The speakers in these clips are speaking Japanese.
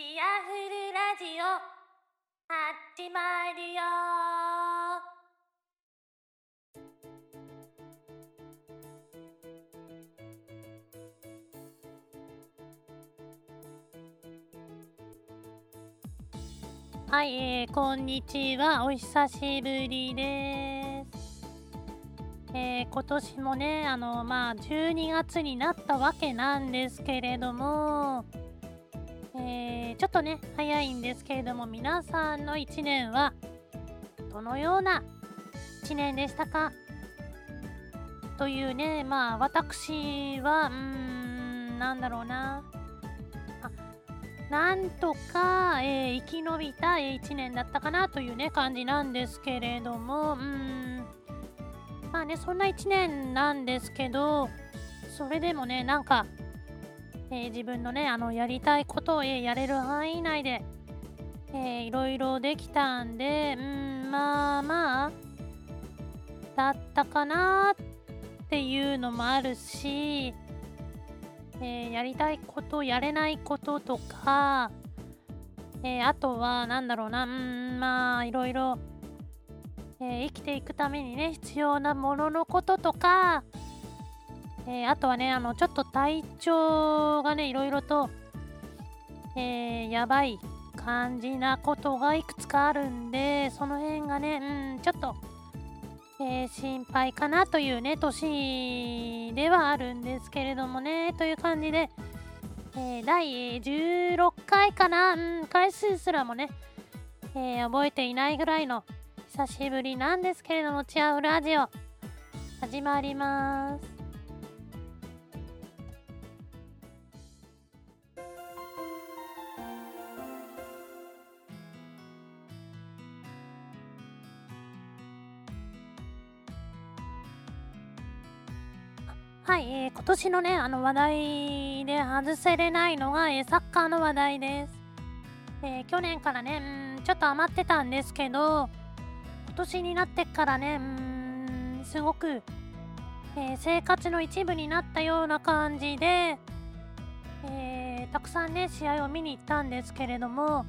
シアフルラジオ始まるよはい、えー、こんにちは。お久しぶりです。えー、今年もね、あの、まあ、12月になったわけなんですけれども、えー、ちょっとね、早いんですけれども、皆さんの1年は、どのような1年でしたか？というね、まあ、私は、うーん、なんだろうなあ。なんとか、えー、生き延びた、え、1年だったかなというね、感じなんですけれども、うん、まあね、そんな1年なんですけど、それでもね、なんか、えー、自分のね、あの、やりたいことを、えー、やれる範囲内で、えー、いろいろできたんで、うん、まあまあ、だったかなっていうのもあるし、え、やりたいこと、やれないこととか、え、あとは、なんだろうな、うん、まあ、いろいろ、え、生きていくためにね、必要なもののこととか、えあとはね、あの、ちょっと体調がね、いろいろと、えやばい感じなことがいくつかあるんで、その辺がね、うん、ちょっと、えー、心配かなというね、年ではあるんですけれどもね、という感じで、えー、第16回かな、うん、回数すらもね、えー、覚えていないぐらいの久しぶりなんですけれども、チアフラジオ、始まります。はい、えー、今年のね、あの話題で外せれないのが、えー、サッカーの話題です。えー、去年からね、うん、ちょっと余ってたんですけど、今年になってからね、うん、すごく、え生活の一部になったような感じで、えたくさんね、試合を見に行ったんですけれども、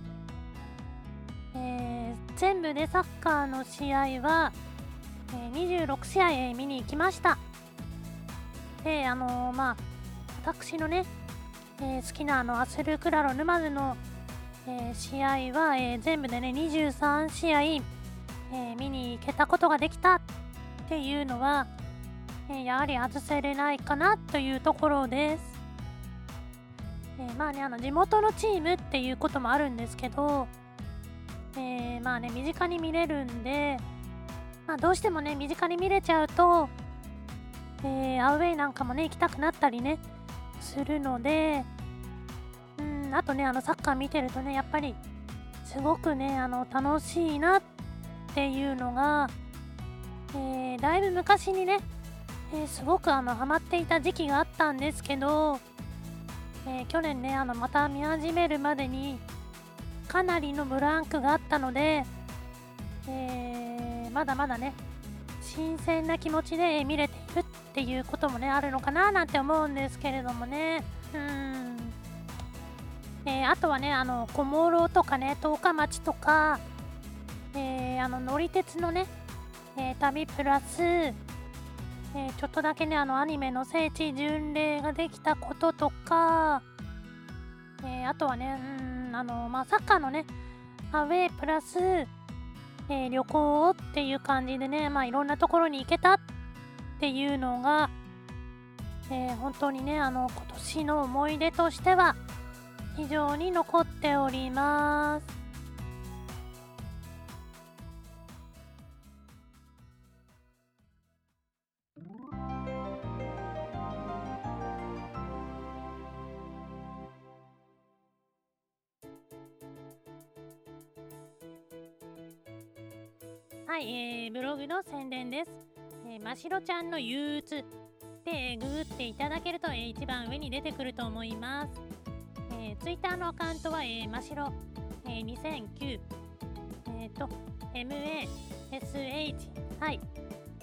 え全部でサッカーの試合は、え26試合見に行きました。で、あのー、まあ、私のね、えー、好きなあのアスルクラロ沼津の、えー、試合は、え全部でね、23試合、え見に行けたことができたっていうのは、えやはり外せれないかなというところです。えまあね、あの地元のチームっていうこともあるんですけど、えまあね、身近に見れるんで、まあ、どうしてもね、身近に見れちゃうと、えー、アウェイなんかもね、行きたくなったりね、するので、うん、あとね、あの、サッカー見てるとね、やっぱり、すごくね、あの、楽しいなっていうのが、えー、だいぶ昔にね、えー、すごくあの、ハマっていた時期があったんですけど、え、去年ね、あの、また見始めるまでに、かなりのブランクがあったので、え、まだまだね、新鮮な気持ちで見れているっていうこともねあるのかななんて思うんですけれどもね。うん。えー、あとはねあの小諸とかね十日町とか、えー、あの乗り鉄のね、えー、旅プラス、えちょっとだけねあのアニメの聖地巡礼ができたこととか、えあとはねうんあのまあサッカーのねアウェープラスえー、旅行っていう感じでね、まあ、いろんなところに行けたっていうのが、えー、本当にね、あの、今年の思い出としては、非常に残っております。はい、えー、ブログの宣伝です。えー、ましろちゃんの憂鬱で、ググっていただけると、えー、一番上に出てくると思います。えー、ツイッターのアカウントは、えー、ましろ、えー、2009、えっ、ー、と、MASH、はい、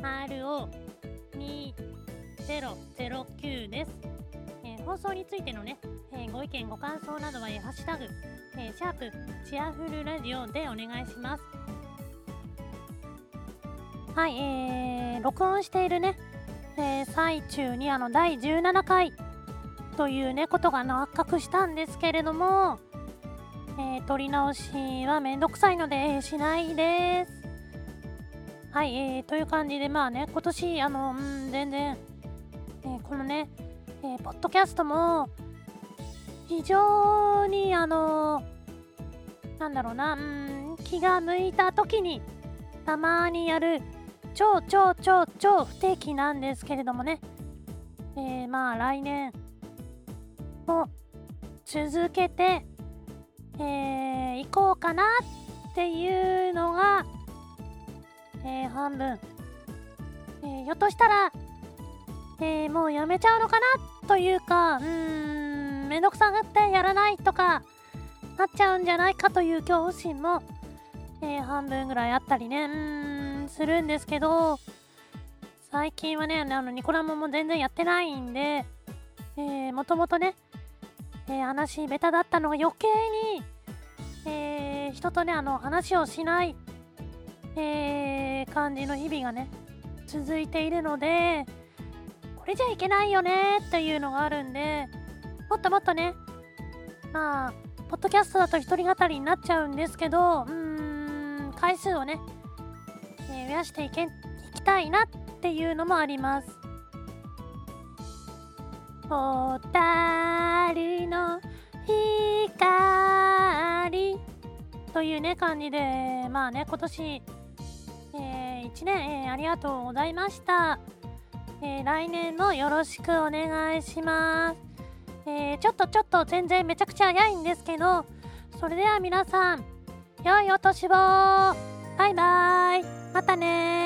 RO2009 です。えー、放送についてのね、えー、ご意見ご感想などは、えー、ハッシュタグ、えー、シャープチアフルラジオでお願いしますはいえー、録音しているね、えー、最中にあの第17回というねことが発覚したんですけれども、えー、撮り直しはめんどくさいので、えー、しないです。はい、えー、という感じでまあね今年あのうん全然、えー、このねえー、ポッドキャストも非常にあのなんだろうなうん気が向いた時にたまにやる超超超超不定期なんですけれどもね、えー、まあ来年も続けて、えー、行こうかなっていうのが、えー、半分、えー、ひょっとしたらえー、もうやめちゃうのかなというか、うーん、めんどくさがってやらないとか、なっちゃうんじゃないかという恐怖心も、えー、半分ぐらいあったりね、うん、するんですけど、最近はね、あの、ニコラモも全然やってないんで、えー、もともとね、えー、話ベタだったのが余計に、えー、人とね、あの、話をしない、えー、感じの日々がね、続いているので、これじゃいけないよねっていうのがあるんでもっともっとねまあポッドキャストだと一人語りになっちゃうんですけどうーん回数をね、増やしていけいきたいなっていうのもありますおたりの光というね感じでまあね今年、えー、1年、えー、ありがとうございました。えー、来年もよろしくお願いします。えー、ちょっとちょっと全然めちゃくちゃ早いんですけど、それでは皆さん、良いお年をバイバイまたね